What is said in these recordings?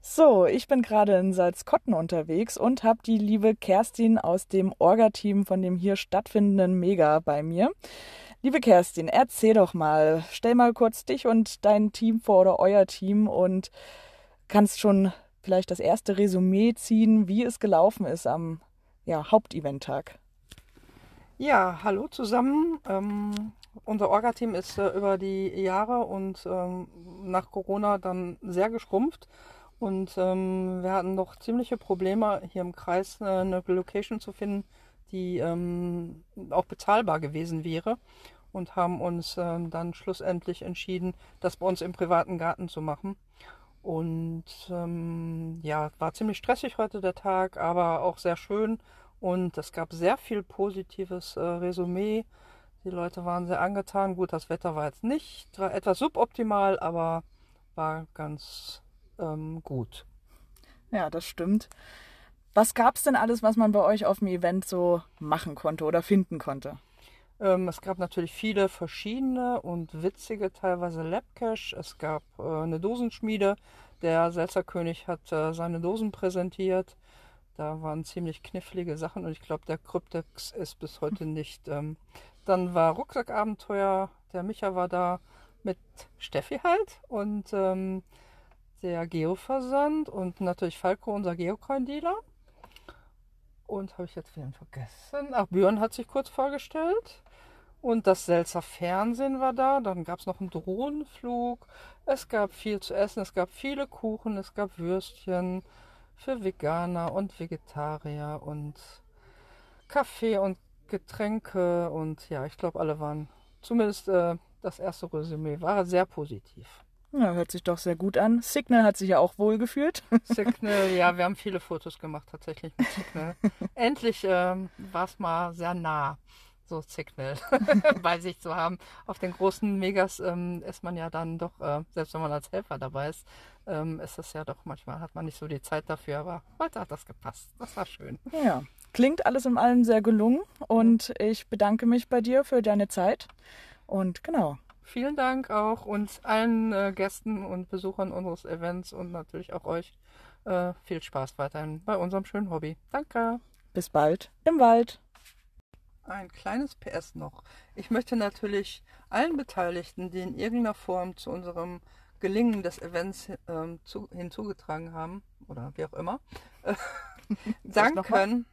So, ich bin gerade in Salzkotten unterwegs und habe die liebe Kerstin aus dem Orga-Team von dem hier stattfindenden Mega bei mir. Liebe Kerstin, erzähl doch mal, stell mal kurz dich und dein Team vor oder euer Team und kannst schon vielleicht das erste Resümee ziehen, wie es gelaufen ist am ja, Haupteventtag. Ja, hallo zusammen. Ähm, unser Orga-Team ist äh, über die Jahre und ähm, nach Corona dann sehr geschrumpft. Und ähm, wir hatten noch ziemliche Probleme, hier im Kreis äh, eine Location zu finden, die ähm, auch bezahlbar gewesen wäre. Und haben uns ähm, dann schlussendlich entschieden, das bei uns im privaten Garten zu machen. Und ähm, ja, war ziemlich stressig heute der Tag, aber auch sehr schön. Und es gab sehr viel positives äh, Resümee. Die Leute waren sehr angetan. Gut, das Wetter war jetzt nicht, war etwas suboptimal, aber war ganz ähm, gut. Ja, das stimmt. Was gab es denn alles, was man bei euch auf dem Event so machen konnte oder finden konnte? Ähm, es gab natürlich viele verschiedene und witzige, teilweise Labcash. Es gab äh, eine Dosenschmiede. Der Selzerkönig hat äh, seine Dosen präsentiert. Da waren ziemlich knifflige Sachen und ich glaube, der Kryptex ist bis heute nicht. Ähm, dann war Rucksackabenteuer. Der Micha war da mit Steffi halt und ähm, der Geoversand und natürlich Falco, unser Geocoin-Dealer. Und habe ich jetzt wieder vergessen? Ach, Björn hat sich kurz vorgestellt. Und das Selzer Fernsehen war da. Dann gab es noch einen Drohnenflug. Es gab viel zu essen. Es gab viele Kuchen. Es gab Würstchen für Veganer und Vegetarier und Kaffee und Getränke. Und ja, ich glaube, alle waren, zumindest äh, das erste Resümee war sehr positiv. Ja, hört sich doch sehr gut an. Signal hat sich ja auch wohl gefühlt. Signal, ja, wir haben viele Fotos gemacht tatsächlich mit Signal. Endlich ähm, war es mal sehr nah, so Signal bei sich zu haben. Auf den großen Megas ähm, ist man ja dann doch, äh, selbst wenn man als Helfer dabei ist, ähm, ist das ja doch manchmal, hat man nicht so die Zeit dafür, aber heute hat das gepasst. Das war schön. Ja, klingt alles in allem sehr gelungen und ich bedanke mich bei dir für deine Zeit. Und genau, vielen Dank auch und allen äh, Gästen und Besuchern unseres Events und natürlich auch euch äh, viel Spaß weiterhin bei unserem schönen Hobby. Danke. Bis bald im Wald. Ein kleines PS noch. Ich möchte natürlich allen Beteiligten, die in irgendeiner Form zu unserem Gelingen des Events ähm, zu, hinzugetragen haben, oder wie auch immer, äh, danken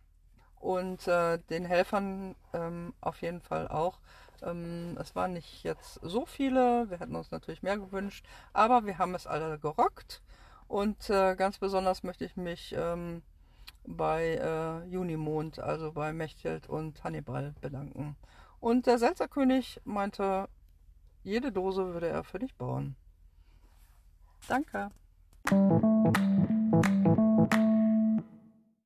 und äh, den Helfern ähm, auf jeden Fall auch ähm, es waren nicht jetzt so viele, wir hätten uns natürlich mehr gewünscht, aber wir haben es alle gerockt. Und äh, ganz besonders möchte ich mich ähm, bei äh, Junimond, also bei Mechthild und Hannibal bedanken. Und der Selzerkönig meinte, jede Dose würde er für dich bauen. Danke.